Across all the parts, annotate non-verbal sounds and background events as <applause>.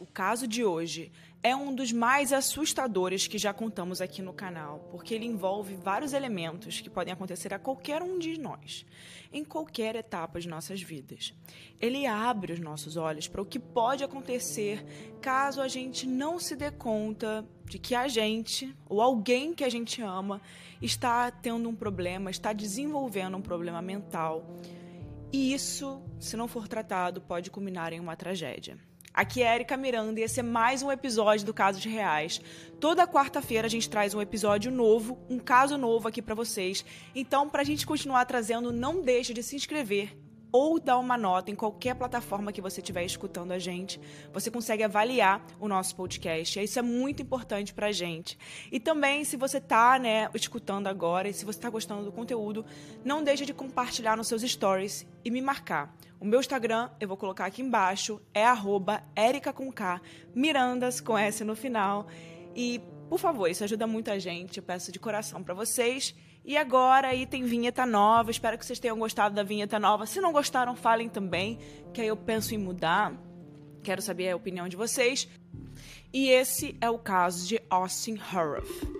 O caso de hoje é um dos mais assustadores que já contamos aqui no canal, porque ele envolve vários elementos que podem acontecer a qualquer um de nós, em qualquer etapa de nossas vidas. Ele abre os nossos olhos para o que pode acontecer caso a gente não se dê conta de que a gente, ou alguém que a gente ama, está tendo um problema, está desenvolvendo um problema mental. E isso, se não for tratado, pode culminar em uma tragédia. Aqui é Erika Miranda e esse é mais um episódio do Casos Reais. Toda quarta-feira a gente traz um episódio novo, um caso novo aqui para vocês. Então, para a gente continuar trazendo, não deixe de se inscrever ou dar uma nota em qualquer plataforma que você estiver escutando a gente. Você consegue avaliar o nosso podcast. Isso é muito importante para a gente. E também, se você está né, escutando agora e se você está gostando do conteúdo, não deixe de compartilhar nos seus stories e me marcar. O meu Instagram, eu vou colocar aqui embaixo, é arroba Mirandas com S no final. E, por favor, isso ajuda muito a gente. Eu peço de coração para vocês. E agora aí tem vinheta nova. Espero que vocês tenham gostado da vinheta nova. Se não gostaram, falem também, que aí eu penso em mudar. Quero saber a opinião de vocês. E esse é o caso de Austin Horroff.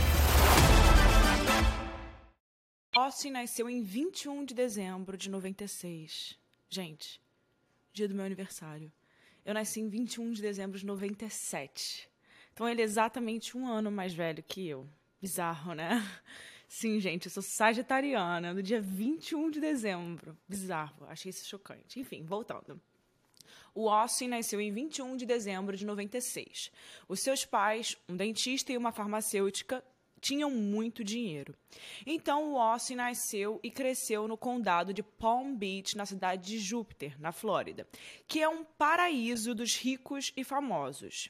Austin nasceu em 21 de dezembro de 96. Gente, dia do meu aniversário. Eu nasci em 21 de dezembro de 97. Então ele é exatamente um ano mais velho que eu. Bizarro, né? Sim, gente, eu sou sagitariana, no dia 21 de dezembro. Bizarro, achei isso chocante. Enfim, voltando. O Austin nasceu em 21 de dezembro de 96. Os seus pais, um dentista e uma farmacêutica, tinham muito dinheiro. Então o Austin nasceu e cresceu no condado de Palm Beach, na cidade de Júpiter, na Flórida, que é um paraíso dos ricos e famosos.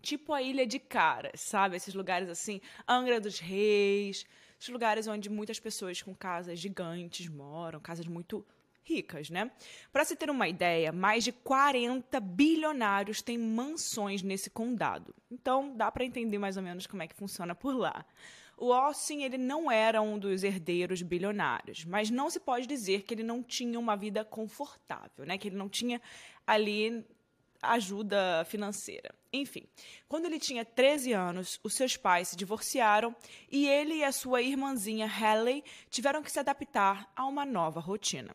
Tipo a Ilha de Caras, sabe? Esses lugares assim, Angra dos Reis, esses lugares onde muitas pessoas com casas gigantes moram, casas muito ricas, né? Para se ter uma ideia, mais de 40 bilionários têm mansões nesse condado. Então, dá para entender mais ou menos como é que funciona por lá. O Austin ele não era um dos herdeiros bilionários, mas não se pode dizer que ele não tinha uma vida confortável, né? Que ele não tinha ali ajuda financeira. Enfim, quando ele tinha 13 anos, os seus pais se divorciaram e ele e a sua irmãzinha Haley tiveram que se adaptar a uma nova rotina.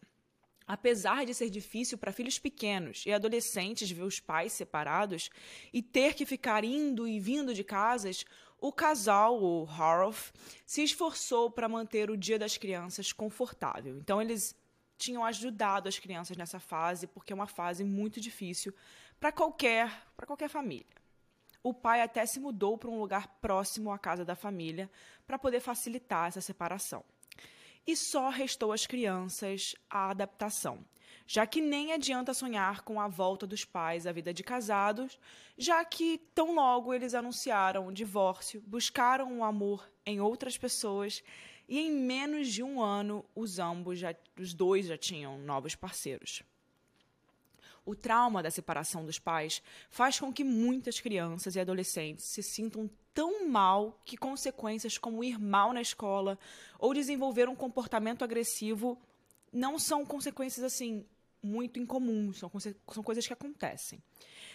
Apesar de ser difícil para filhos pequenos e adolescentes ver os pais separados e ter que ficar indo e vindo de casas, o casal, o Horoff, se esforçou para manter o Dia das Crianças confortável. Então, eles tinham ajudado as crianças nessa fase, porque é uma fase muito difícil para qualquer, qualquer família. O pai até se mudou para um lugar próximo à casa da família para poder facilitar essa separação e só restou às crianças a adaptação, já que nem adianta sonhar com a volta dos pais à vida de casados, já que tão logo eles anunciaram o divórcio, buscaram o amor em outras pessoas e em menos de um ano os ambos já, os dois já tinham novos parceiros. O trauma da separação dos pais faz com que muitas crianças e adolescentes se sintam tão mal que consequências como ir mal na escola ou desenvolver um comportamento agressivo não são consequências assim muito incomuns, são, são coisas que acontecem.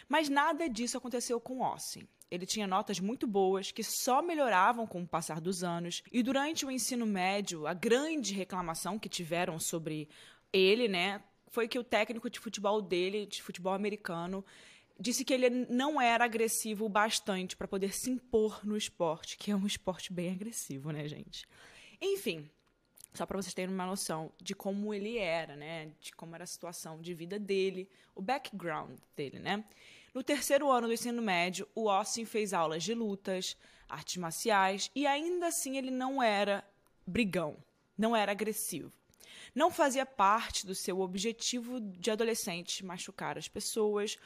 Mas nada disso aconteceu com Austin. Ele tinha notas muito boas que só melhoravam com o passar dos anos, e durante o ensino médio, a grande reclamação que tiveram sobre ele, né, foi que o técnico de futebol dele, de futebol americano, disse que ele não era agressivo bastante para poder se impor no esporte, que é um esporte bem agressivo, né, gente? Enfim, Só para vocês terem uma noção de como ele era, né? De como era a situação de vida dele, o background dele, né? No terceiro ano do ensino médio, o Austin fez aulas de lutas, artes marciais e ainda assim ele não era brigão, não era agressivo. Não fazia parte do seu objetivo de adolescente machucar as pessoas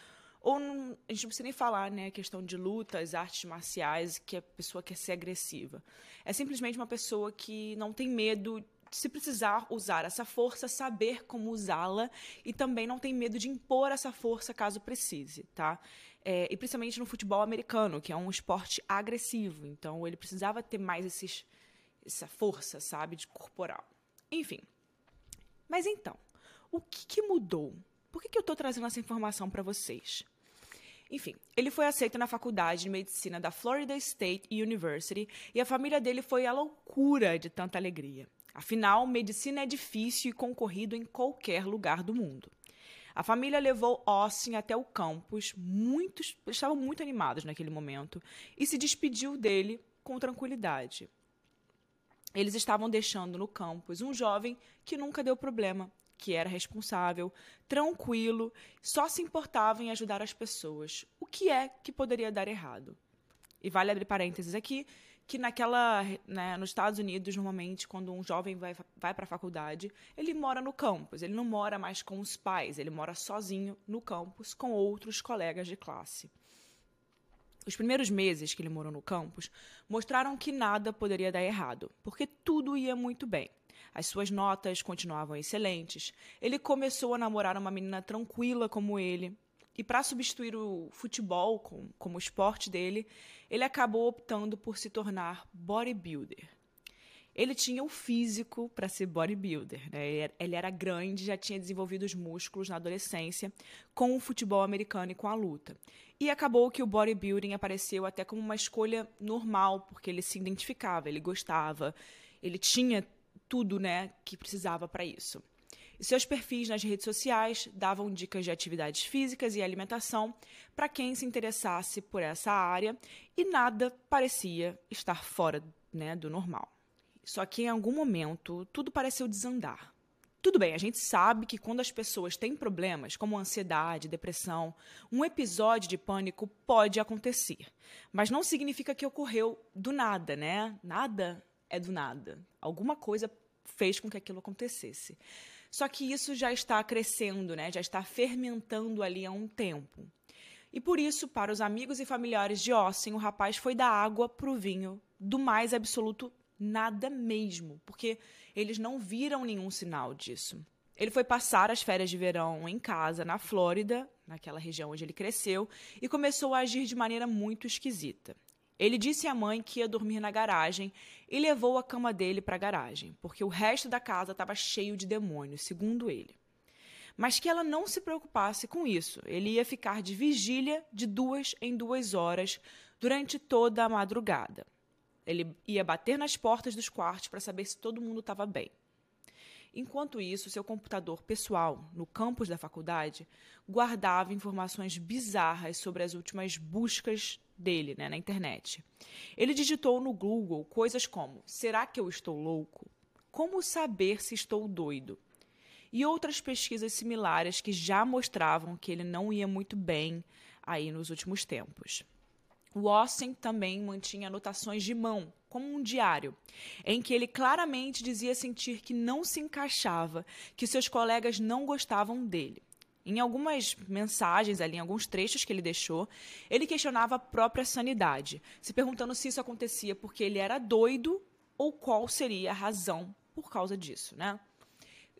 ou não, a gente não precisa nem falar, né, a questão de lutas, artes marciais, que a pessoa quer ser agressiva. É simplesmente uma pessoa que não tem medo se precisar usar essa força, saber como usá-la e também não tem medo de impor essa força caso precise, tá? É, e principalmente no futebol americano, que é um esporte agressivo, então ele precisava ter mais esses, essa força, sabe, de corporal. Enfim. Mas então, o que, que mudou? Por que, que eu estou trazendo essa informação para vocês? Enfim, ele foi aceito na faculdade de medicina da Florida State University e a família dele foi a loucura de tanta alegria. Afinal, medicina é difícil e concorrido em qualquer lugar do mundo. A família levou Austin até o campus, muitos estavam muito animados naquele momento, e se despediu dele com tranquilidade. Eles estavam deixando no campus um jovem que nunca deu problema, que era responsável, tranquilo, só se importava em ajudar as pessoas. O que é que poderia dar errado? E vale abrir parênteses aqui que naquela, né, nos Estados Unidos, normalmente, quando um jovem vai, vai para a faculdade, ele mora no campus, ele não mora mais com os pais, ele mora sozinho no campus com outros colegas de classe. Os primeiros meses que ele morou no campus mostraram que nada poderia dar errado, porque tudo ia muito bem. As suas notas continuavam excelentes. Ele começou a namorar uma menina tranquila como ele, e para substituir o futebol com, como esporte dele, ele acabou optando por se tornar bodybuilder. Ele tinha o físico para ser bodybuilder, né? Ele era grande, já tinha desenvolvido os músculos na adolescência com o futebol americano e com a luta. E acabou que o bodybuilding apareceu até como uma escolha normal, porque ele se identificava, ele gostava, ele tinha tudo, né, que precisava para isso. E seus perfis nas redes sociais davam dicas de atividades físicas e alimentação para quem se interessasse por essa área e nada parecia estar fora né, do normal. Só que em algum momento tudo pareceu desandar. Tudo bem, a gente sabe que quando as pessoas têm problemas, como ansiedade, depressão, um episódio de pânico pode acontecer. Mas não significa que ocorreu do nada, né? Nada é do nada. Alguma coisa fez com que aquilo acontecesse. Só que isso já está crescendo, né? já está fermentando ali há um tempo. E por isso, para os amigos e familiares de Ossen, o rapaz foi da água para o vinho, do mais absoluto nada mesmo, porque eles não viram nenhum sinal disso. Ele foi passar as férias de verão em casa, na Flórida, naquela região onde ele cresceu, e começou a agir de maneira muito esquisita. Ele disse à mãe que ia dormir na garagem e levou a cama dele para a garagem, porque o resto da casa estava cheio de demônios, segundo ele. Mas que ela não se preocupasse com isso. Ele ia ficar de vigília de duas em duas horas durante toda a madrugada. Ele ia bater nas portas dos quartos para saber se todo mundo estava bem. Enquanto isso, seu computador pessoal, no campus da faculdade, guardava informações bizarras sobre as últimas buscas dele né, na internet. Ele digitou no Google coisas como: será que eu estou louco? Como saber se estou doido? E outras pesquisas similares que já mostravam que ele não ia muito bem aí nos últimos tempos. O também mantinha anotações de mão, como um diário, em que ele claramente dizia sentir que não se encaixava, que seus colegas não gostavam dele. Em algumas mensagens ali, em alguns trechos que ele deixou, ele questionava a própria sanidade, se perguntando se isso acontecia porque ele era doido ou qual seria a razão por causa disso, né?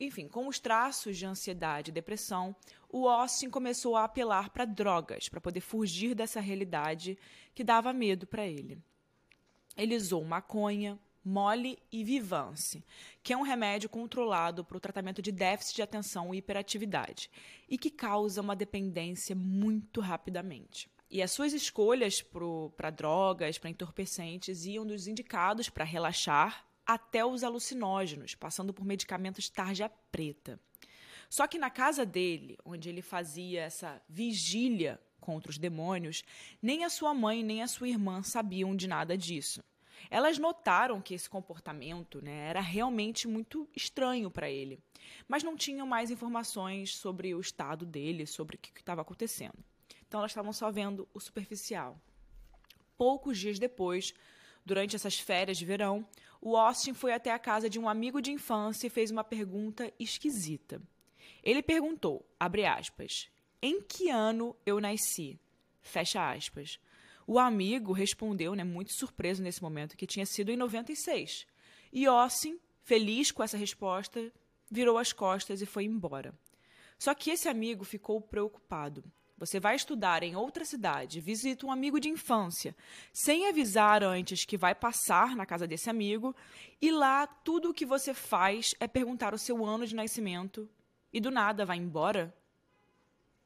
Enfim, com os traços de ansiedade e depressão, o Austin começou a apelar para drogas para poder fugir dessa realidade que dava medo para ele. Ele usou maconha, Mole e Vivance, que é um remédio controlado para o tratamento de déficit de atenção e hiperatividade e que causa uma dependência muito rapidamente. E as suas escolhas para drogas, para entorpecentes, iam dos indicados para relaxar até os alucinógenos, passando por medicamentos tarja preta. Só que na casa dele, onde ele fazia essa vigília contra os demônios, nem a sua mãe nem a sua irmã sabiam de nada disso. Elas notaram que esse comportamento né, era realmente muito estranho para ele, mas não tinham mais informações sobre o estado dele, sobre o que estava acontecendo. Então elas estavam só vendo o superficial. Poucos dias depois, durante essas férias de verão, o Austin foi até a casa de um amigo de infância e fez uma pergunta esquisita. Ele perguntou, abre aspas, em que ano eu nasci? Fecha aspas. O amigo respondeu, né, muito surpreso nesse momento, que tinha sido em 96. E Austin, feliz com essa resposta, virou as costas e foi embora. Só que esse amigo ficou preocupado. Você vai estudar em outra cidade, visita um amigo de infância, sem avisar antes que vai passar na casa desse amigo, e lá tudo o que você faz é perguntar o seu ano de nascimento e do nada vai embora?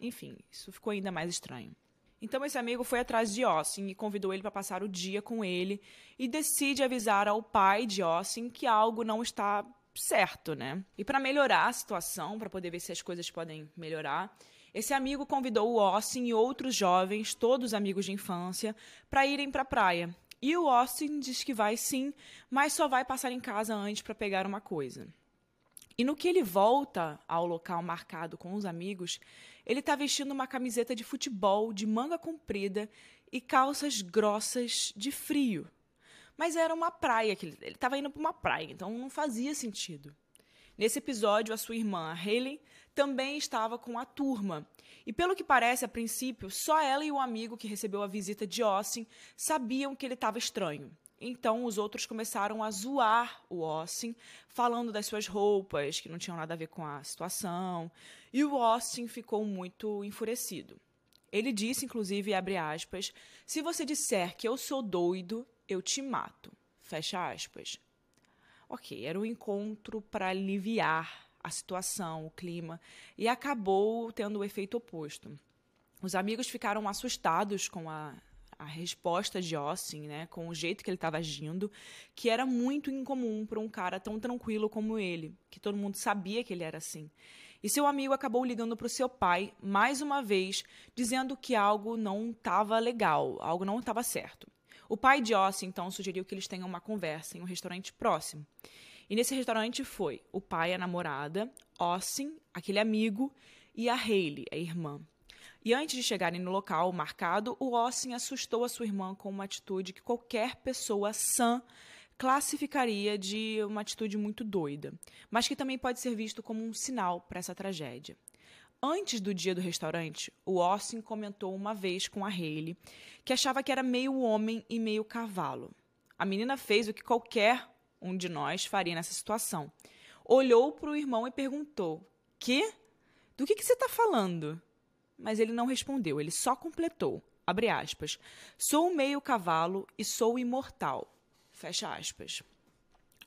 Enfim, isso ficou ainda mais estranho. Então esse amigo foi atrás de Austin e convidou ele para passar o dia com ele e decide avisar ao pai de Austin que algo não está certo, né? E para melhorar a situação, para poder ver se as coisas podem melhorar, esse amigo convidou o Austin e outros jovens, todos amigos de infância, para irem para a praia. E o Austin diz que vai sim, mas só vai passar em casa antes para pegar uma coisa. E no que ele volta ao local marcado com os amigos, ele está vestindo uma camiseta de futebol de manga comprida e calças grossas de frio. Mas era uma praia, que ele estava indo para uma praia, então não fazia sentido. Nesse episódio, a sua irmã, Haley, também estava com a turma. E pelo que parece, a princípio, só ela e o amigo que recebeu a visita de Austin sabiam que ele estava estranho. Então os outros começaram a zoar o Austin, falando das suas roupas, que não tinham nada a ver com a situação. E o Austin ficou muito enfurecido. Ele disse, inclusive, abre aspas, se você disser que eu sou doido, eu te mato. Fecha aspas. Ok, era um encontro para aliviar a situação, o clima, e acabou tendo o efeito oposto. Os amigos ficaram assustados com a, a resposta de Austin, né, com o jeito que ele estava agindo, que era muito incomum para um cara tão tranquilo como ele, que todo mundo sabia que ele era assim. E seu amigo acabou ligando para o seu pai, mais uma vez, dizendo que algo não estava legal, algo não estava certo. O pai de Austin, então, sugeriu que eles tenham uma conversa em um restaurante próximo. E nesse restaurante foi o pai, a namorada, Austin, aquele amigo, e a Hayley, a irmã. E antes de chegarem no local marcado, o Austin assustou a sua irmã com uma atitude que qualquer pessoa sã classificaria de uma atitude muito doida, mas que também pode ser visto como um sinal para essa tragédia. Antes do dia do restaurante, o Austin comentou uma vez com a Hayley que achava que era meio homem e meio cavalo. A menina fez o que qualquer um de nós faria nessa situação. Olhou para o irmão e perguntou: Que? Do que, que você está falando? Mas ele não respondeu, ele só completou. Abre aspas. Sou meio cavalo e sou imortal. Fecha aspas.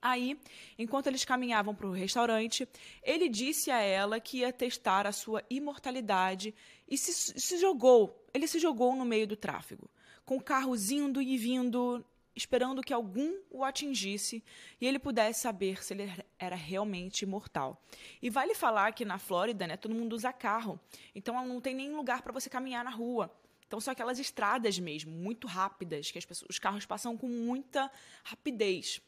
Aí, enquanto eles caminhavam para o restaurante, ele disse a ela que ia testar a sua imortalidade e se, se jogou. Ele se jogou no meio do tráfego, com carros indo e vindo esperando que algum o atingisse e ele pudesse saber se ele era realmente imortal. E vale falar que na Flórida, né, todo mundo usa carro, então não tem nem lugar para você caminhar na rua. Então são aquelas estradas mesmo, muito rápidas, que pessoas, os carros passam com muita rapidez.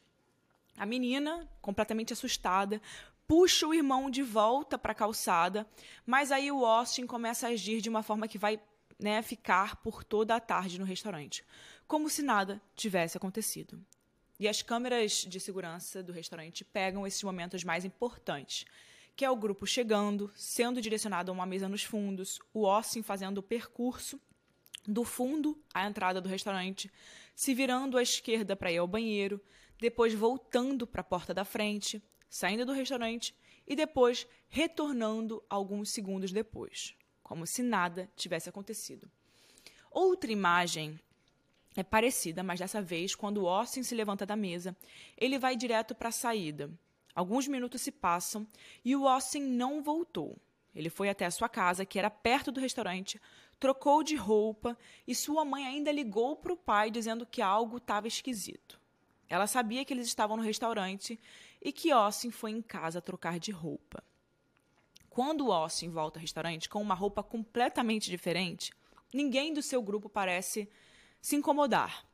A menina, completamente assustada, puxa o irmão de volta para a calçada, mas aí o Austin começa a agir de uma forma que vai né, ficar por toda a tarde no restaurante como se nada tivesse acontecido. E as câmeras de segurança do restaurante pegam esses momentos mais importantes, que é o grupo chegando, sendo direcionado a uma mesa nos fundos, o Austin fazendo o percurso do fundo à entrada do restaurante, se virando à esquerda para ir ao banheiro, depois voltando para a porta da frente, saindo do restaurante e depois retornando alguns segundos depois, como se nada tivesse acontecido. Outra imagem é parecida, mas dessa vez, quando Austin se levanta da mesa, ele vai direto para a saída. Alguns minutos se passam e o Austin não voltou. Ele foi até a sua casa, que era perto do restaurante, trocou de roupa e sua mãe ainda ligou para o pai dizendo que algo estava esquisito. Ela sabia que eles estavam no restaurante e que Austin foi em casa trocar de roupa. Quando Austin volta ao restaurante com uma roupa completamente diferente, ninguém do seu grupo parece se incomodar.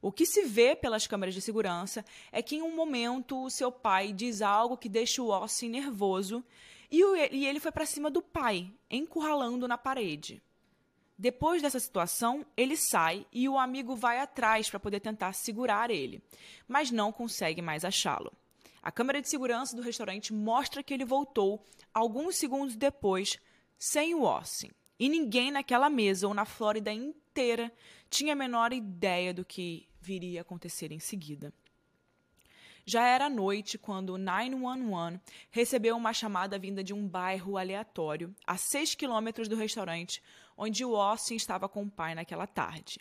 O que se vê pelas câmeras de segurança é que em um momento o seu pai diz algo que deixa o Austin nervoso e, o, e ele foi para cima do pai, encurralando na parede. Depois dessa situação, ele sai e o amigo vai atrás para poder tentar segurar ele, mas não consegue mais achá-lo. A câmera de segurança do restaurante mostra que ele voltou alguns segundos depois sem o Austin. E ninguém naquela mesa ou na Flórida inteira tinha a menor ideia do que viria a acontecer em seguida. Já era noite quando o 911 recebeu uma chamada vinda de um bairro aleatório, a 6 quilômetros do restaurante onde o Austin estava com o pai naquela tarde.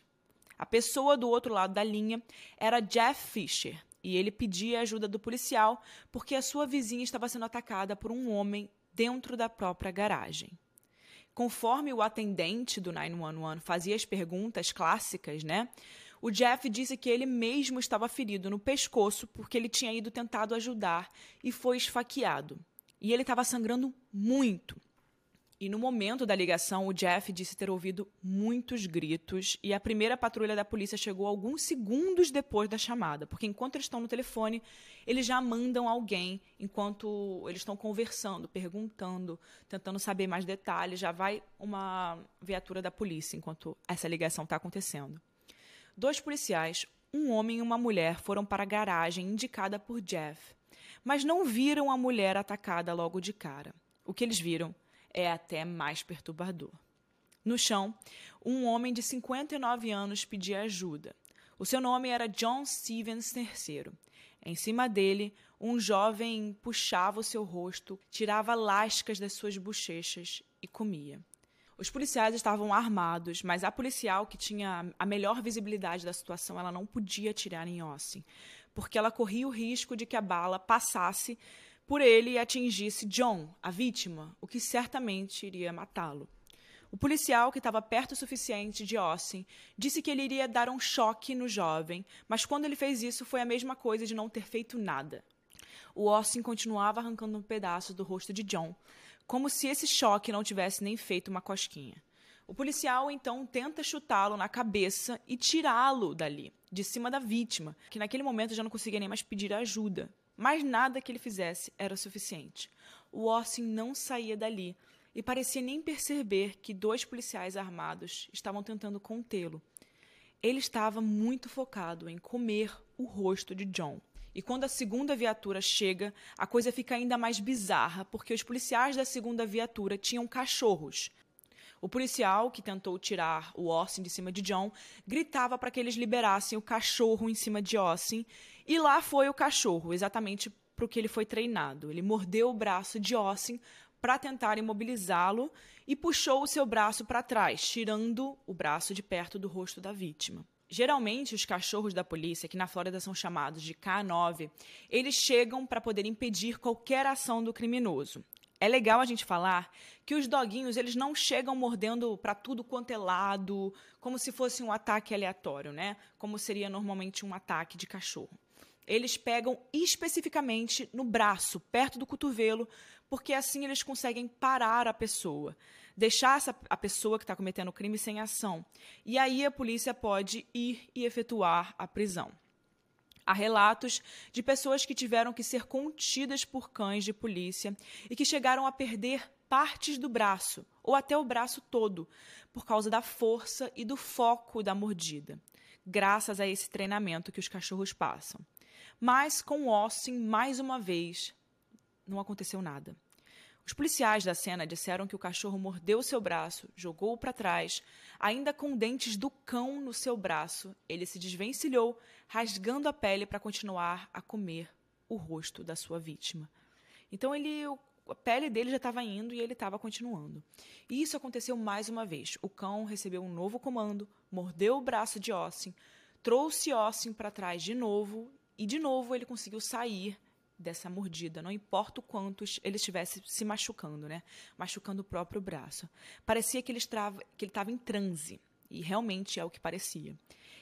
A pessoa do outro lado da linha era Jeff Fisher, e ele pedia ajuda do policial porque a sua vizinha estava sendo atacada por um homem dentro da própria garagem. Conforme o atendente do 911 fazia as perguntas clássicas, né? O Jeff disse que ele mesmo estava ferido no pescoço porque ele tinha ido tentado ajudar e foi esfaqueado. E ele estava sangrando muito. E no momento da ligação, o Jeff disse ter ouvido muitos gritos e a primeira patrulha da polícia chegou alguns segundos depois da chamada, porque enquanto eles estão no telefone, eles já mandam alguém enquanto eles estão conversando, perguntando, tentando saber mais detalhes, já vai uma viatura da polícia enquanto essa ligação está acontecendo. Dois policiais, um homem e uma mulher, foram para a garagem indicada por Jeff, mas não viram a mulher atacada logo de cara. O que eles viram é até mais perturbador. No chão, um homem de 59 anos pedia ajuda. O seu nome era John Stevens III. Em cima dele, um jovem puxava o seu rosto, tirava lascas das suas bochechas e comia. Os policiais estavam armados, mas a policial que tinha a melhor visibilidade da situação, ela não podia atirar em Ossi, porque ela corria o risco de que a bala passasse por ele atingisse John, a vítima, o que certamente iria matá-lo. O policial, que estava perto o suficiente de Austin, disse que ele iria dar um choque no jovem, mas quando ele fez isso foi a mesma coisa de não ter feito nada. O Austin continuava arrancando um pedaço do rosto de John, como se esse choque não tivesse nem feito uma cosquinha. O policial então tenta chutá-lo na cabeça e tirá-lo dali, de cima da vítima, que naquele momento já não conseguia nem mais pedir ajuda. Mas nada que ele fizesse era suficiente. O Austin não saía dali e parecia nem perceber que dois policiais armados estavam tentando contê-lo. Ele estava muito focado em comer o rosto de John. E quando a segunda viatura chega, a coisa fica ainda mais bizarra, porque os policiais da segunda viatura tinham cachorros. O policial, que tentou tirar o Austin de cima de John, gritava para que eles liberassem o cachorro em cima de Austin, e lá foi o cachorro, exatamente para o que ele foi treinado. Ele mordeu o braço de Austin para tentar imobilizá-lo e puxou o seu braço para trás, tirando o braço de perto do rosto da vítima. Geralmente, os cachorros da polícia, que na Flórida são chamados de K9, eles chegam para poder impedir qualquer ação do criminoso. É legal a gente falar que os doguinhos eles não chegam mordendo para tudo quanto é lado, como se fosse um ataque aleatório, né? Como seria normalmente um ataque de cachorro. Eles pegam especificamente no braço, perto do cotovelo, porque assim eles conseguem parar a pessoa deixar essa, a pessoa que está cometendo o crime sem ação. E aí a polícia pode ir e efetuar a prisão. Há relatos de pessoas que tiveram que ser contidas por cães de polícia e que chegaram a perder partes do braço, ou até o braço todo, por causa da força e do foco da mordida, graças a esse treinamento que os cachorros passam. Mas com Austin, mais uma vez, não aconteceu nada. Os policiais da cena disseram que o cachorro mordeu seu braço, jogou-o para trás. Ainda com dentes do cão no seu braço, ele se desvencilhou, rasgando a pele para continuar a comer o rosto da sua vítima. Então ele, a pele dele já estava indo e ele estava continuando. E isso aconteceu mais uma vez. O cão recebeu um novo comando, mordeu o braço de Austin, trouxe Austin para trás de novo e de novo ele conseguiu sair dessa mordida, não importa o quanto ele estivesse se machucando, né? Machucando o próprio braço. Parecia que ele estava que ele estava em transe, e realmente é o que parecia.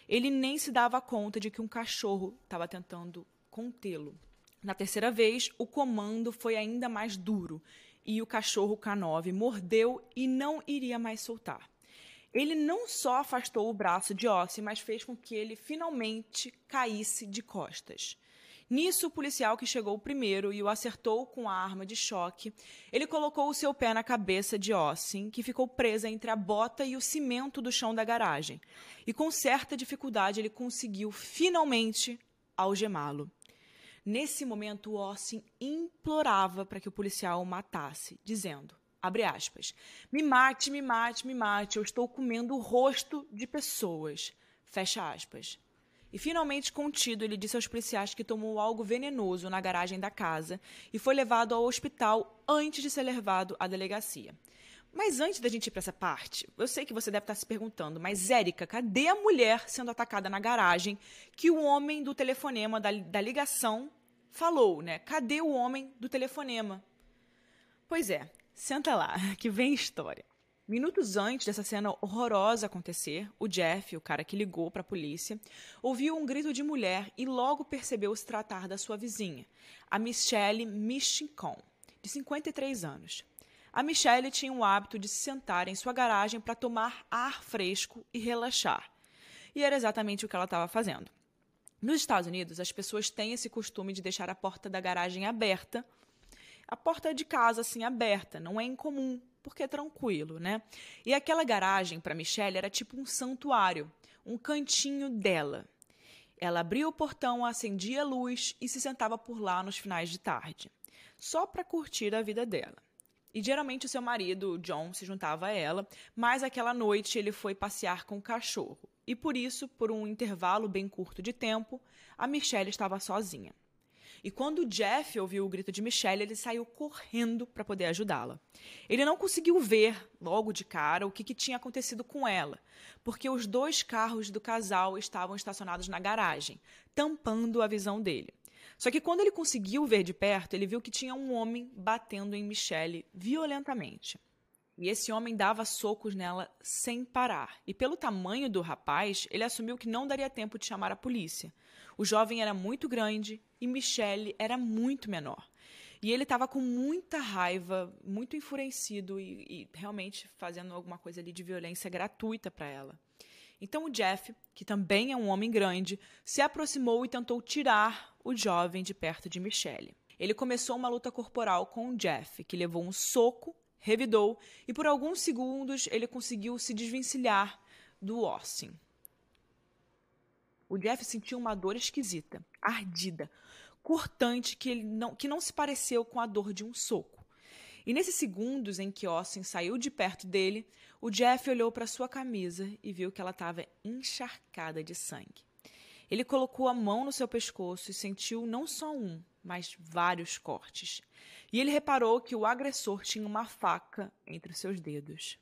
Ele nem se dava conta de que um cachorro estava tentando contê-lo. Na terceira vez, o comando foi ainda mais duro e o cachorro K9 mordeu e não iria mais soltar. Ele não só afastou o braço de Ossi, mas fez com que ele finalmente caísse de costas. Nisso, o policial que chegou primeiro e o acertou com a arma de choque, ele colocou o seu pé na cabeça de Ossin, que ficou presa entre a bota e o cimento do chão da garagem. E com certa dificuldade ele conseguiu finalmente algemá-lo. Nesse momento, Ossin implorava para que o policial o matasse, dizendo: Abre aspas. Me mate, me mate, me mate. Eu estou comendo o rosto de pessoas. Fecha aspas. E finalmente contido, ele disse aos policiais que tomou algo venenoso na garagem da casa e foi levado ao hospital antes de ser levado à delegacia. Mas antes da gente ir para essa parte, eu sei que você deve estar se perguntando, mas Érica, cadê a mulher sendo atacada na garagem que o homem do telefonema da, da ligação falou, né? Cadê o homem do telefonema? Pois é, Senta lá, <laughs> que vem história. Minutos antes dessa cena horrorosa acontecer, o Jeff, o cara que ligou para a polícia, ouviu um grito de mulher e logo percebeu se tratar da sua vizinha, a Michelle Michincon, de 53 anos. A Michelle tinha o hábito de se sentar em sua garagem para tomar ar fresco e relaxar. E era exatamente o que ela estava fazendo. Nos Estados Unidos, as pessoas têm esse costume de deixar a porta da garagem aberta a porta de casa assim aberta, não é incomum, porque é tranquilo, né? E aquela garagem para Michelle era tipo um santuário, um cantinho dela. Ela abria o portão, acendia a luz e se sentava por lá nos finais de tarde, só para curtir a vida dela. E geralmente o seu marido, John, se juntava a ela, mas aquela noite ele foi passear com o cachorro. E por isso, por um intervalo bem curto de tempo, a Michelle estava sozinha. E quando Jeff ouviu o grito de Michelle, ele saiu correndo para poder ajudá-la. Ele não conseguiu ver logo de cara o que, que tinha acontecido com ela, porque os dois carros do casal estavam estacionados na garagem, tampando a visão dele. Só que quando ele conseguiu ver de perto, ele viu que tinha um homem batendo em Michelle violentamente. E esse homem dava socos nela sem parar. E pelo tamanho do rapaz, ele assumiu que não daria tempo de chamar a polícia. O jovem era muito grande e Michelle era muito menor. E ele estava com muita raiva, muito enfurecido e, e, realmente fazendo alguma coisa ali de violência gratuita para ela. Então o Jeff, que também é um homem grande, se aproximou e tentou tirar o jovem de perto de Michelle. Ele começou uma luta corporal com o Jeff, que levou um soco, revidou e por alguns segundos ele conseguiu se desvencilhar do Austin. O Jeff sentiu uma dor esquisita, ardida, cortante, que, ele não, que não se pareceu com a dor de um soco. E nesses segundos em que Austin saiu de perto dele, o Jeff olhou para sua camisa e viu que ela estava encharcada de sangue. Ele colocou a mão no seu pescoço e sentiu não só um, mas vários cortes. E ele reparou que o agressor tinha uma faca entre seus dedos.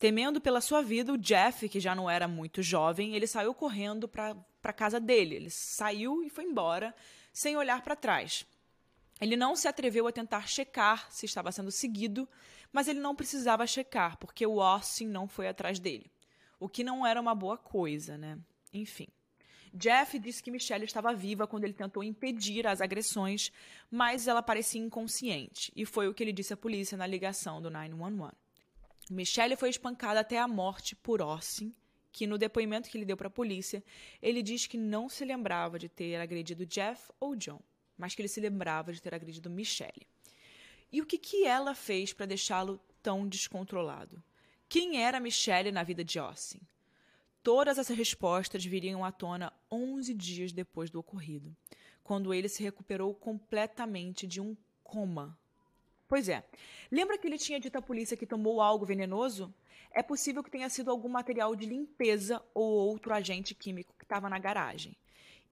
Temendo pela sua vida, o Jeff, que já não era muito jovem, ele saiu correndo para a casa dele. Ele saiu e foi embora, sem olhar para trás. Ele não se atreveu a tentar checar se estava sendo seguido, mas ele não precisava checar, porque o Austin não foi atrás dele. O que não era uma boa coisa, né? Enfim. Jeff disse que Michelle estava viva quando ele tentou impedir as agressões, mas ela parecia inconsciente, e foi o que ele disse à polícia na ligação do 911. Michelle foi espancada até a morte por Austin, que no depoimento que ele deu para a polícia, ele diz que não se lembrava de ter agredido Jeff ou John, mas que ele se lembrava de ter agredido Michelle. E o que, que ela fez para deixá-lo tão descontrolado? Quem era Michelle na vida de Austin? Todas essas respostas viriam à tona 11 dias depois do ocorrido, quando ele se recuperou completamente de um coma Pois é. Lembra que ele tinha dito à polícia que tomou algo venenoso? É possível que tenha sido algum material de limpeza ou outro agente químico que estava na garagem.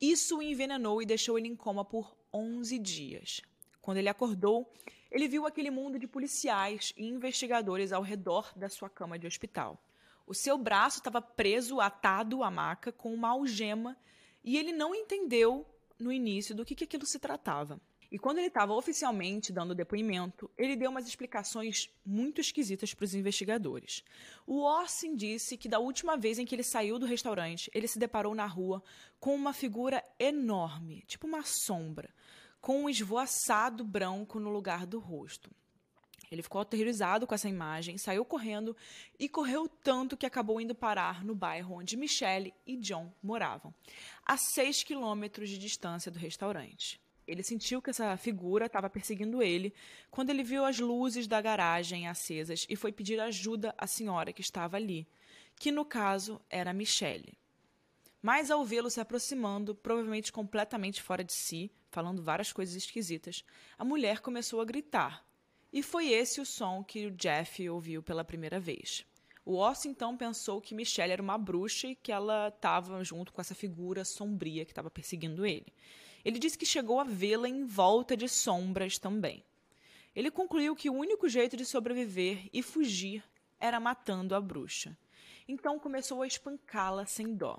Isso o envenenou e deixou ele em coma por 11 dias. Quando ele acordou, ele viu aquele mundo de policiais e investigadores ao redor da sua cama de hospital. O seu braço estava preso, atado à maca, com uma algema, e ele não entendeu no início do que, que aquilo se tratava. E quando ele estava oficialmente dando depoimento, ele deu umas explicações muito esquisitas para os investigadores. O Austin disse que da última vez em que ele saiu do restaurante, ele se deparou na rua com uma figura enorme, tipo uma sombra, com um esvoaçado branco no lugar do rosto. Ele ficou aterrorizado com essa imagem, saiu correndo e correu tanto que acabou indo parar no bairro onde Michelle e John moravam, a seis quilômetros de distância do restaurante. Ele sentiu que essa figura estava perseguindo ele quando ele viu as luzes da garagem acesas e foi pedir ajuda à senhora que estava ali, que no caso era Michelle. Mas ao vê-lo se aproximando, provavelmente completamente fora de si, falando várias coisas esquisitas, a mulher começou a gritar, e foi esse o som que o Jeff ouviu pela primeira vez. O Austin então pensou que Michelle era uma bruxa e que ela estava junto com essa figura sombria que estava perseguindo ele. Ele disse que chegou a vê-la em volta de sombras também. Ele concluiu que o único jeito de sobreviver e fugir era matando a bruxa. Então começou a espancá-la sem dó.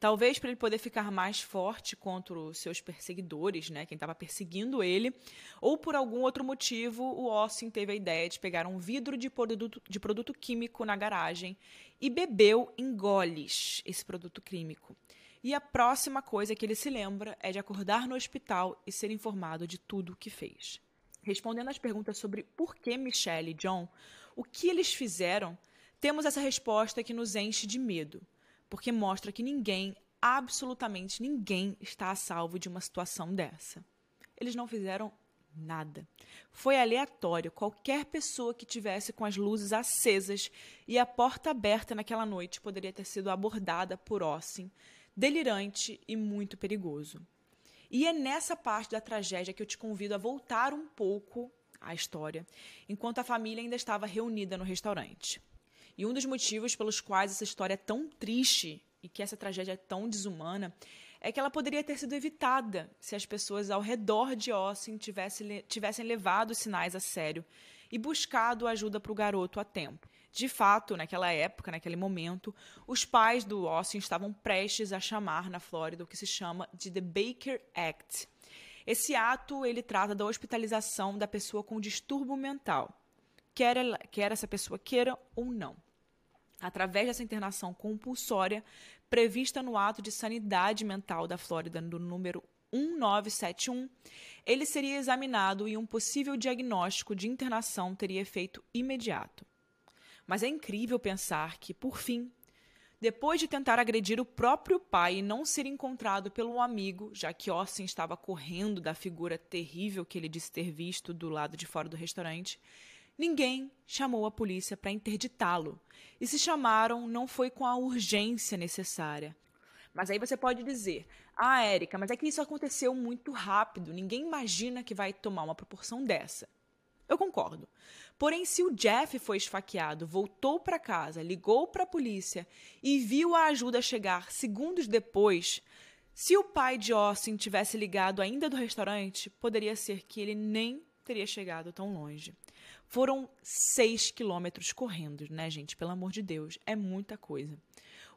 Talvez para ele poder ficar mais forte contra os seus perseguidores, né, quem estava perseguindo ele, ou por algum outro motivo, o Austin teve a ideia de pegar um vidro de produto, de produto químico na garagem e bebeu em goles esse produto químico. E a próxima coisa que ele se lembra é de acordar no hospital e ser informado de tudo o que fez. Respondendo às perguntas sobre por que Michelle e John, o que eles fizeram, temos essa resposta que nos enche de medo porque mostra que ninguém, absolutamente ninguém, está a salvo de uma situação dessa. Eles não fizeram nada. Foi aleatório. Qualquer pessoa que tivesse com as luzes acesas e a porta aberta naquela noite poderia ter sido abordada por Austin, delirante e muito perigoso. E é nessa parte da tragédia que eu te convido a voltar um pouco à história, enquanto a família ainda estava reunida no restaurante. E um dos motivos pelos quais essa história é tão triste e que essa tragédia é tão desumana é que ela poderia ter sido evitada se as pessoas ao redor de Austin tivessem, tivessem levado os sinais a sério e buscado ajuda para o garoto a tempo. De fato, naquela época, naquele momento, os pais do Austin estavam prestes a chamar na Flórida o que se chama de The Baker Act. Esse ato ele trata da hospitalização da pessoa com distúrbio mental, quer, ela, quer essa pessoa queira ou não através dessa internação compulsória prevista no ato de sanidade mental da Flórida do número 1971, ele seria examinado e um possível diagnóstico de internação teria efeito imediato. Mas é incrível pensar que, por fim, depois de tentar agredir o próprio pai e não ser encontrado pelo amigo, já que Austin estava correndo da figura terrível que ele disse ter visto do lado de fora do restaurante, Ninguém chamou a polícia para interditá-lo. E se chamaram, não foi com a urgência necessária. Mas aí você pode dizer: Ah, Érica, mas é que isso aconteceu muito rápido. Ninguém imagina que vai tomar uma proporção dessa. Eu concordo. Porém, se o Jeff foi esfaqueado, voltou para casa, ligou para a polícia e viu a ajuda chegar segundos depois, se o pai de Austin tivesse ligado ainda do restaurante, poderia ser que ele nem teria chegado tão longe. Foram seis quilômetros correndo, né, gente? Pelo amor de Deus, é muita coisa.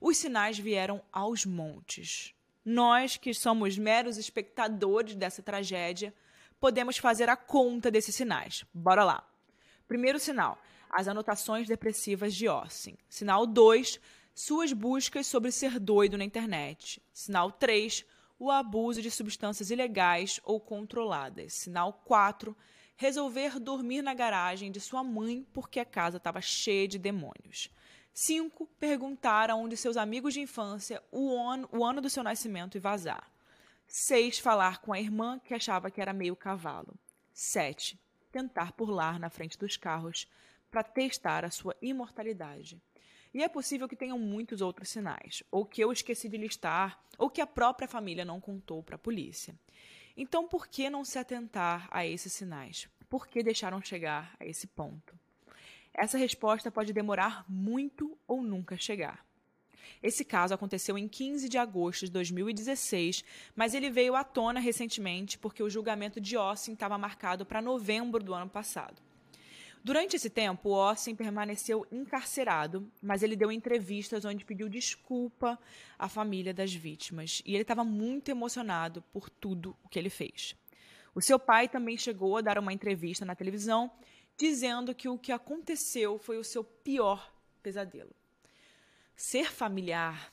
Os sinais vieram aos montes. Nós, que somos meros espectadores dessa tragédia, podemos fazer a conta desses sinais. Bora lá. Primeiro sinal: as anotações depressivas de Austin. Sinal 2, suas buscas sobre ser doido na internet. Sinal 3, o abuso de substâncias ilegais ou controladas. Sinal 4, resolver dormir na garagem de sua mãe porque a casa estava cheia de demônios. 5. Perguntar a um de seus amigos de infância o ano, o ano do seu nascimento e vazar. 6. Falar com a irmã que achava que era meio cavalo. 7. Tentar pular na frente dos carros para testar a sua imortalidade. E é possível que tenham muitos outros sinais, ou que eu esqueci de listar, ou que a própria família não contou para a polícia. Então, por que não se atentar a esses sinais? Por que deixaram chegar a esse ponto? Essa resposta pode demorar muito ou nunca chegar. Esse caso aconteceu em 15 de agosto de 2016, mas ele veio à tona recentemente porque o julgamento de Austin estava marcado para novembro do ano passado. Durante esse tempo, Austin permaneceu encarcerado, mas ele deu entrevistas onde pediu desculpa à família das vítimas e ele estava muito emocionado por tudo o que ele fez. O seu pai também chegou a dar uma entrevista na televisão dizendo que o que aconteceu foi o seu pior pesadelo. Ser familiar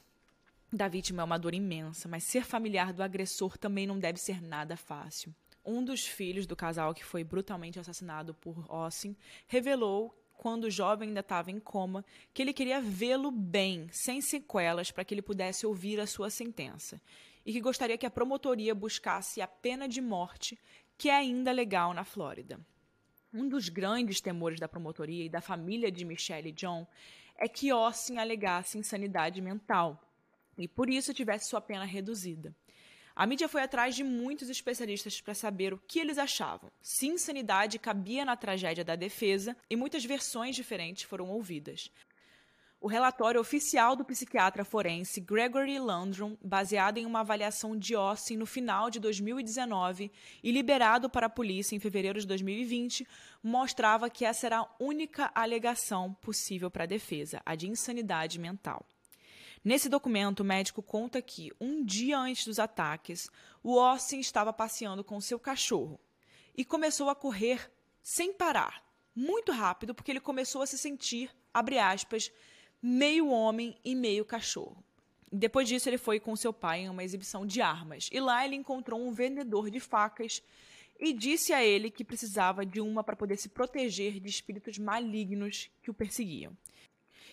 da vítima é uma dor imensa, mas ser familiar do agressor também não deve ser nada fácil. Um dos filhos do casal que foi brutalmente assassinado por Austin, revelou quando o jovem ainda estava em coma, que ele queria vê-lo bem, sem sequelas, para que ele pudesse ouvir a sua sentença. E que gostaria que a promotoria buscasse a pena de morte, que é ainda legal na Flórida. Um dos grandes temores da promotoria e da família de Michelle e John é que Austin alegasse insanidade mental e por isso tivesse sua pena reduzida. A mídia foi atrás de muitos especialistas para saber o que eles achavam, se insanidade cabia na tragédia da defesa, e muitas versões diferentes foram ouvidas. O relatório oficial do psiquiatra forense Gregory Landrum, baseado em uma avaliação de Austin no final de 2019 e liberado para a polícia em fevereiro de 2020, mostrava que essa era a única alegação possível para a defesa, a de insanidade mental. Nesse documento, o médico conta que, um dia antes dos ataques, o Austin estava passeando com seu cachorro e começou a correr sem parar, muito rápido, porque ele começou a se sentir, abre aspas, meio homem e meio cachorro. Depois disso, ele foi com seu pai em uma exibição de armas e lá ele encontrou um vendedor de facas e disse a ele que precisava de uma para poder se proteger de espíritos malignos que o perseguiam.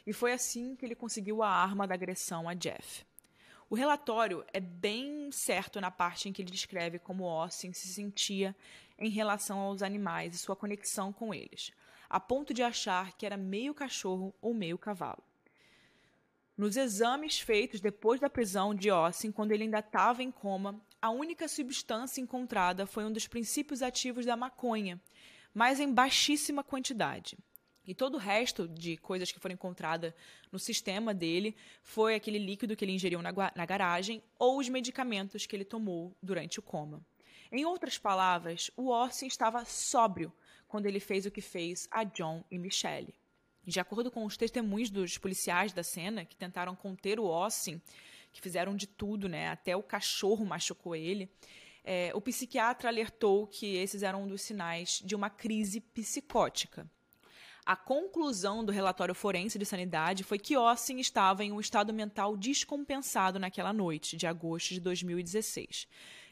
E foi assim que ele conseguiu a arma da agressão a Jeff. O relatório é bem certo na parte em que ele descreve como Austin se sentia em relação aos animais e sua conexão com eles, a ponto de achar que era meio cachorro ou meio cavalo. Nos exames feitos depois da prisão de Austin, quando ele ainda estava em coma, a única substância encontrada foi um dos princípios ativos da maconha, mas em baixíssima quantidade. E todo o resto de coisas que foram encontradas no sistema dele foi aquele líquido que ele ingeriu na, na garagem ou os medicamentos que ele tomou durante o coma. Em outras palavras, o Orson estava sóbrio quando ele fez o que fez a John e Michelle. De acordo com os testemunhos dos policiais da cena, que tentaram conter o Austin, que fizeram de tudo, né? Até o cachorro machucou ele. É, o psiquiatra alertou que esses eram um dos sinais de uma crise psicótica. A conclusão do relatório forense de sanidade foi que Austin estava em um estado mental descompensado naquela noite de agosto de 2016.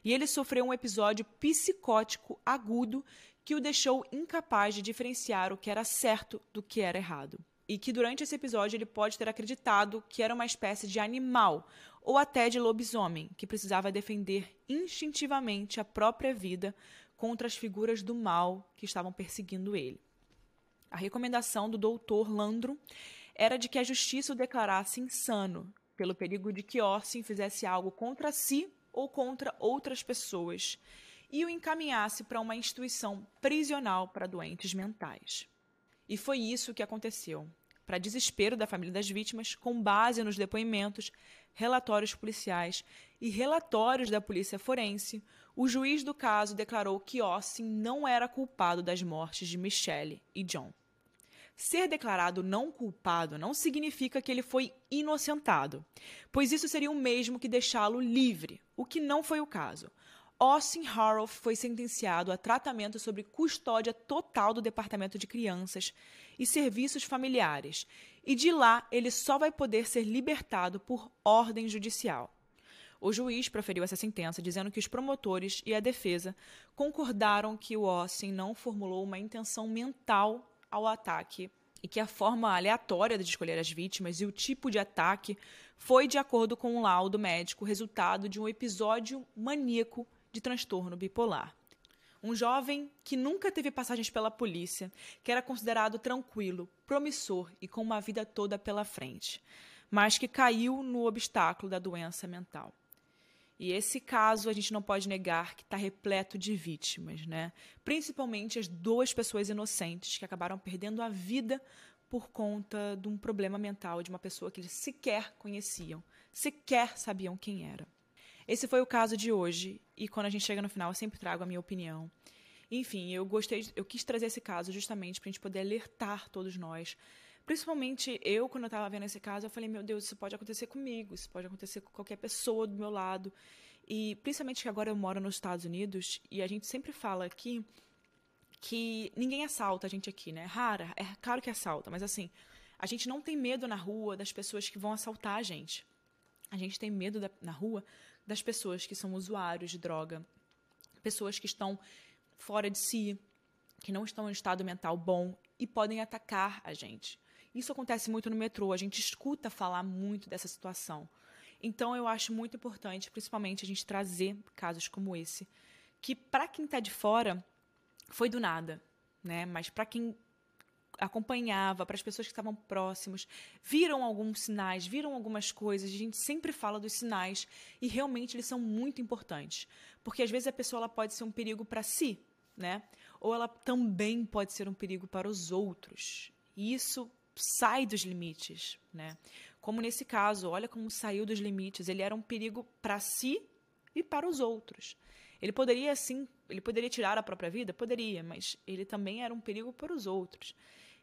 E ele sofreu um episódio psicótico agudo que o deixou incapaz de diferenciar o que era certo do que era errado. E que durante esse episódio ele pode ter acreditado que era uma espécie de animal ou até de lobisomem que precisava defender instintivamente a própria vida contra as figuras do mal que estavam perseguindo ele. A recomendação do doutor Landro era de que a justiça o declarasse insano, pelo perigo de que Orsin fizesse algo contra si ou contra outras pessoas, e o encaminhasse para uma instituição prisional para doentes mentais. E foi isso que aconteceu. Para desespero da família das vítimas, com base nos depoimentos, relatórios policiais e relatórios da polícia forense, o juiz do caso declarou que Austin não era culpado das mortes de Michelle e John. Ser declarado não culpado não significa que ele foi inocentado, pois isso seria o mesmo que deixá-lo livre, o que não foi o caso. Austin Harroff foi sentenciado a tratamento sobre custódia total do Departamento de Crianças e Serviços Familiares, e de lá ele só vai poder ser libertado por ordem judicial. O juiz proferiu essa sentença dizendo que os promotores e a defesa concordaram que o Austin não formulou uma intenção mental ao ataque e que a forma aleatória de escolher as vítimas e o tipo de ataque foi de acordo com um laudo médico resultado de um episódio maníaco de transtorno bipolar. Um jovem que nunca teve passagens pela polícia, que era considerado tranquilo, promissor e com uma vida toda pela frente, mas que caiu no obstáculo da doença mental. E esse caso a gente não pode negar que está repleto de vítimas, né? Principalmente as duas pessoas inocentes que acabaram perdendo a vida por conta de um problema mental de uma pessoa que eles sequer conheciam, sequer sabiam quem era. Esse foi o caso de hoje e quando a gente chega no final eu sempre trago a minha opinião. Enfim, eu gostei, eu quis trazer esse caso justamente para a gente poder alertar todos nós Principalmente eu, quando eu estava vendo esse caso, eu falei, meu Deus, isso pode acontecer comigo, isso pode acontecer com qualquer pessoa do meu lado. E principalmente que agora eu moro nos Estados Unidos e a gente sempre fala aqui que ninguém assalta a gente aqui, né? Rara, é claro que assalta, mas assim, a gente não tem medo na rua das pessoas que vão assaltar a gente. A gente tem medo da, na rua das pessoas que são usuários de droga, pessoas que estão fora de si, que não estão em estado mental bom e podem atacar a gente. Isso acontece muito no metrô, a gente escuta falar muito dessa situação. Então eu acho muito importante, principalmente, a gente trazer casos como esse, que para quem está de fora foi do nada, né? Mas para quem acompanhava, para as pessoas que estavam próximos, viram alguns sinais, viram algumas coisas. A gente sempre fala dos sinais e realmente eles são muito importantes, porque às vezes a pessoa ela pode ser um perigo para si, né? Ou ela também pode ser um perigo para os outros. E isso sai dos limites, né? Como nesse caso, olha como saiu dos limites. Ele era um perigo para si e para os outros. Ele poderia sim, ele poderia tirar a própria vida, poderia, mas ele também era um perigo para os outros.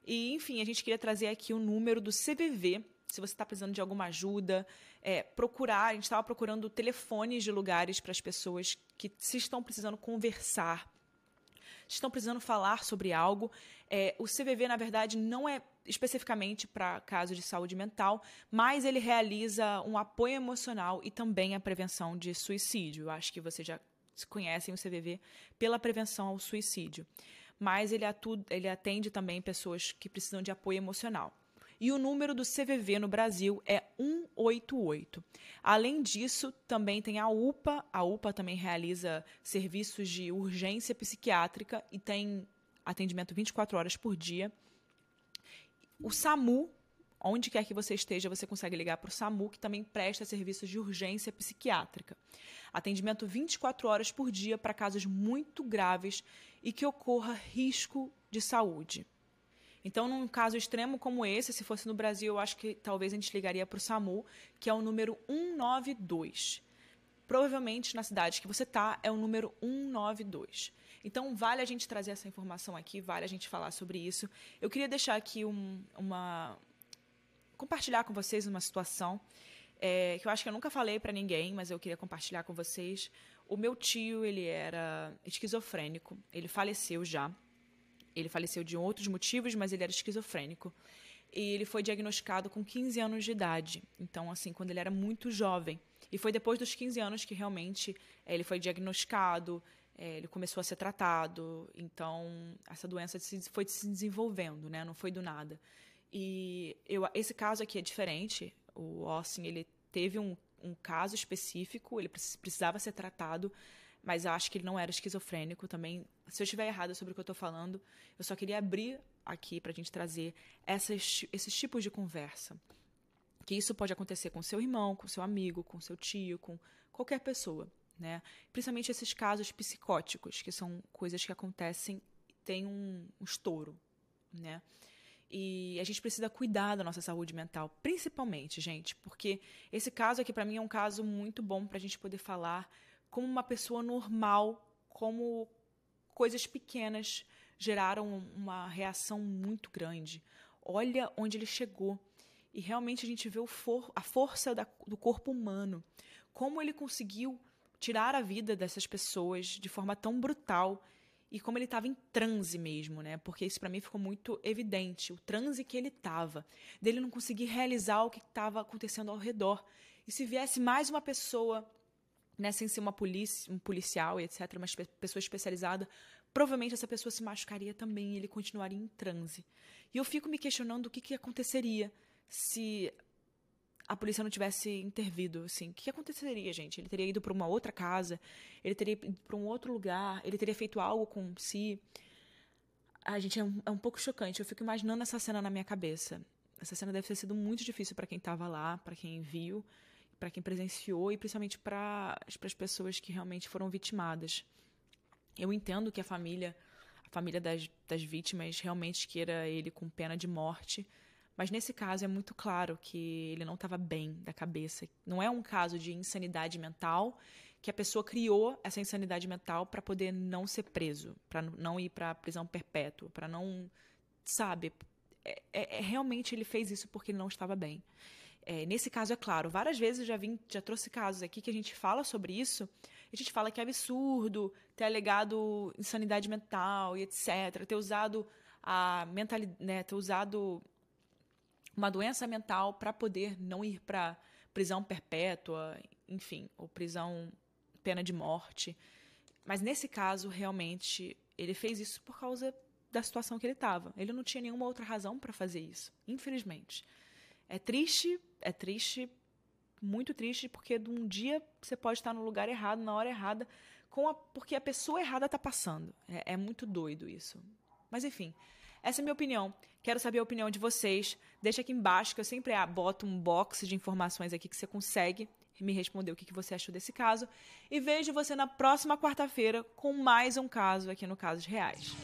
E enfim, a gente queria trazer aqui o número do CVV. Se você está precisando de alguma ajuda, é, procurar. A gente estava procurando telefones de lugares para as pessoas que se estão precisando conversar estão precisando falar sobre algo. É, o CVV, na verdade, não é especificamente para casos de saúde mental, mas ele realiza um apoio emocional e também a prevenção de suicídio. Eu acho que vocês já conhecem o CVV pela prevenção ao suicídio. Mas ele, ele atende também pessoas que precisam de apoio emocional e o número do CVV no Brasil é 188. Além disso, também tem a UPA. A UPA também realiza serviços de urgência psiquiátrica e tem atendimento 24 horas por dia. O SAMU, onde quer que você esteja, você consegue ligar para o SAMU, que também presta serviços de urgência psiquiátrica. Atendimento 24 horas por dia para casos muito graves e que ocorra risco de saúde. Então, num caso extremo como esse, se fosse no Brasil, eu acho que talvez a gente ligaria para o SAMU, que é o número 192. Provavelmente na cidade que você está é o número 192. Então, vale a gente trazer essa informação aqui, vale a gente falar sobre isso. Eu queria deixar aqui um, uma. compartilhar com vocês uma situação é, que eu acho que eu nunca falei para ninguém, mas eu queria compartilhar com vocês. O meu tio, ele era esquizofrênico, ele faleceu já. Ele faleceu de outros motivos, mas ele era esquizofrênico. E ele foi diagnosticado com 15 anos de idade. Então, assim, quando ele era muito jovem. E foi depois dos 15 anos que realmente é, ele foi diagnosticado, é, ele começou a ser tratado. Então, essa doença foi se desenvolvendo, né? Não foi do nada. E eu, esse caso aqui é diferente. O Austin, ele teve um, um caso específico, ele precisava ser tratado mas acho que ele não era esquizofrênico também. Se eu estiver errado sobre o que eu estou falando, eu só queria abrir aqui para a gente trazer essas, esses tipos de conversa. Que isso pode acontecer com seu irmão, com seu amigo, com seu tio, com qualquer pessoa. Né? Principalmente esses casos psicóticos, que são coisas que acontecem e tem um, um estouro. Né? E a gente precisa cuidar da nossa saúde mental, principalmente, gente, porque esse caso aqui para mim é um caso muito bom para a gente poder falar como uma pessoa normal, como coisas pequenas geraram uma reação muito grande. Olha onde ele chegou. E realmente a gente vê for a força da, do corpo humano. Como ele conseguiu tirar a vida dessas pessoas de forma tão brutal e como ele estava em transe mesmo, né? Porque isso para mim ficou muito evidente, o transe que ele estava, dele não conseguir realizar o que estava acontecendo ao redor. E se viesse mais uma pessoa né, sem ser uma polícia, um policial etc., mas pessoa especializada, provavelmente essa pessoa se machucaria também e ele continuaria em transe. E eu fico me questionando o que, que aconteceria se a polícia não tivesse intervido, assim, o que aconteceria, gente? Ele teria ido para uma outra casa, ele teria ido para um outro lugar, ele teria feito algo com si. A gente é um, é um pouco chocante. Eu fico imaginando essa cena na minha cabeça. Essa cena deve ter sido muito difícil para quem estava lá, para quem viu para quem presenciou e principalmente para as pessoas que realmente foram vitimadas. Eu entendo que a família, a família das, das vítimas realmente queira ele com pena de morte, mas nesse caso é muito claro que ele não estava bem da cabeça. Não é um caso de insanidade mental que a pessoa criou essa insanidade mental para poder não ser preso, para não ir para prisão perpétua, para não, sabe? É, é, é, realmente ele fez isso porque ele não estava bem. É, nesse caso, é claro, várias vezes já vim, já trouxe casos aqui que a gente fala sobre isso, a gente fala que é absurdo ter alegado insanidade mental e etc, ter usado a mentalidade, né, ter usado uma doença mental para poder não ir para prisão perpétua, enfim, ou prisão pena de morte. Mas nesse caso, realmente, ele fez isso por causa da situação que ele estava. Ele não tinha nenhuma outra razão para fazer isso, infelizmente. É triste, é triste, muito triste, porque de um dia você pode estar no lugar errado, na hora errada, com a, porque a pessoa errada está passando. É, é muito doido isso. Mas enfim, essa é a minha opinião. Quero saber a opinião de vocês. Deixa aqui embaixo, que eu sempre ah, boto um box de informações aqui que você consegue me responder o que você achou desse caso. E vejo você na próxima quarta-feira com mais um caso aqui no Casos Reais.